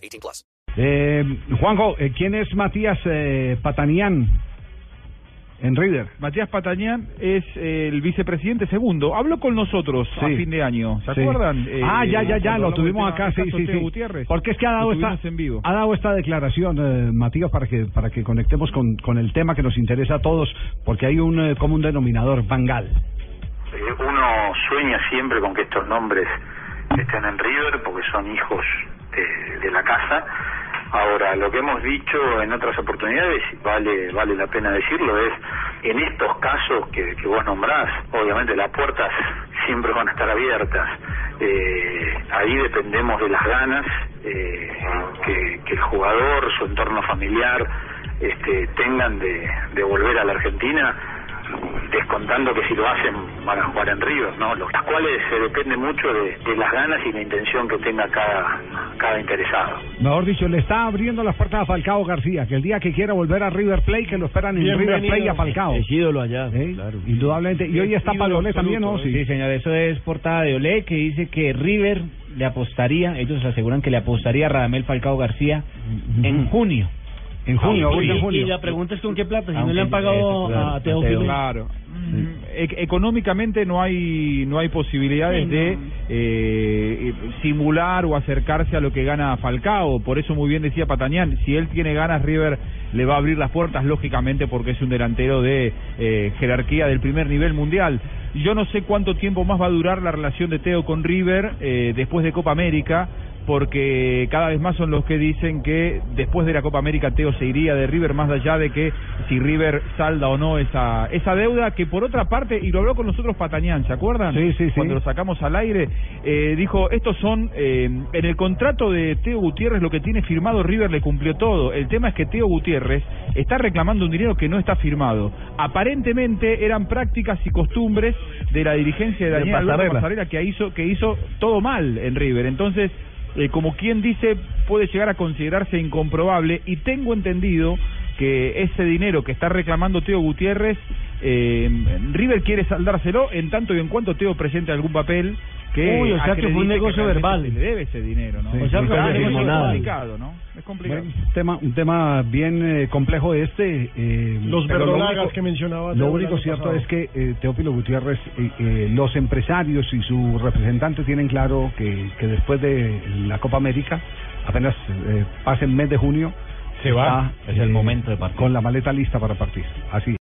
18 plus. Eh, Juanjo, eh, ¿quién es Matías eh, Patanián en River? Matías Patañán es eh, el vicepresidente segundo. Habló con nosotros a fin de año. ¿Se Sí. acuerdan? Eh, ah, ya, ya, ya, cuando lo tuvimos acá, sí, sí. Gutiérrez. Porque es que ha dado esta, tuvimos en vivo. ha dado esta declaración, eh, Matías, para que para que conectemos con, con el tema que nos interesa a todos, porque hay un eh, común denominador, Bangal. Eh, uno sueña siempre con que estos nombres estén en River porque son hijos de, la casa. Ahora, lo que hemos dicho en otras oportunidades, vale, vale la pena decirlo, es en estos casos que, que vos nombrás, obviamente las puertas siempre van a estar abiertas. Eh, ahí dependemos de las ganas eh, que, que el jugador, su entorno familiar, este, tengan de volver a la Argentina descontando que si lo hacen van a jugar en River, ¿no? Las cuales se depende mucho de, de las ganas y la intención que tenga cada, cada interesado. Mejor dicho, le está abriendo las puertas a Falcao García, que el día que quiera volver a River Play, que lo esperan en River Play a Falcao. Es ídolo allá, ¿Eh? claro. Indudablemente. Y hoy está Palolé también, ¿no? Sí. Sí, señor, eso es portada de Olé que dice que River le apostaría, ellos aseguran que le apostaría a Radamel Falcao García en junio. En junio, Y- hoy en junio. y la pregunta es con qué plata, si no le han pagado eso, claro, a Teófilo. Teo. Claro. E- económicamente no hay no hay posibilidades Sí, de no. eh, simular o acercarse a lo que gana Falcao. Por eso muy bien decía Patañán, si él tiene ganas River le va a abrir las puertas lógicamente porque es un delantero de eh, jerarquía del primer nivel mundial. Yo no sé cuánto tiempo más va a durar la relación de Teo con River eh, después de Copa América porque cada vez más son los que dicen que después de la Copa América Teo se iría de River más allá de que si River salda o no esa esa deuda que por otra parte y lo habló con nosotros Patañán ¿se acuerdan? Sí, sí, sí. cuando lo sacamos al aire eh, dijo estos son eh, en el contrato de Teo Gutiérrez lo que tiene firmado River le cumplió todo el tema es que Teo Gutiérrez está reclamando un dinero que no está firmado aparentemente eran prácticas y costumbres de la dirigencia de De Daniel Pasarela. Pasarela que hizo que hizo todo mal en River entonces eh, como quien dice, puede llegar a considerarse incomprobable y tengo entendido que ese dinero que está reclamando Teo Gutiérrez, eh, River quiere saldárselo en tanto y en cuanto Teo presente algún papel que Uy, o sea que fue un negocio verbal. le debe ese dinero, ¿no? Sí, O sea, que es complicado, ¿no? Es complicado. Bueno, un tema, un tema bien eh, complejo este. eh, Los verdolagas único- que mencionaba Lo único cierto pasado. es que eh, Teófilo Gutiérrez, eh, eh, los empresarios y su representante tienen claro que, que después de la Copa América, apenas eh, pase el mes de junio, Se va. está, Es el momento de partir. Con la maleta lista para partir. Así.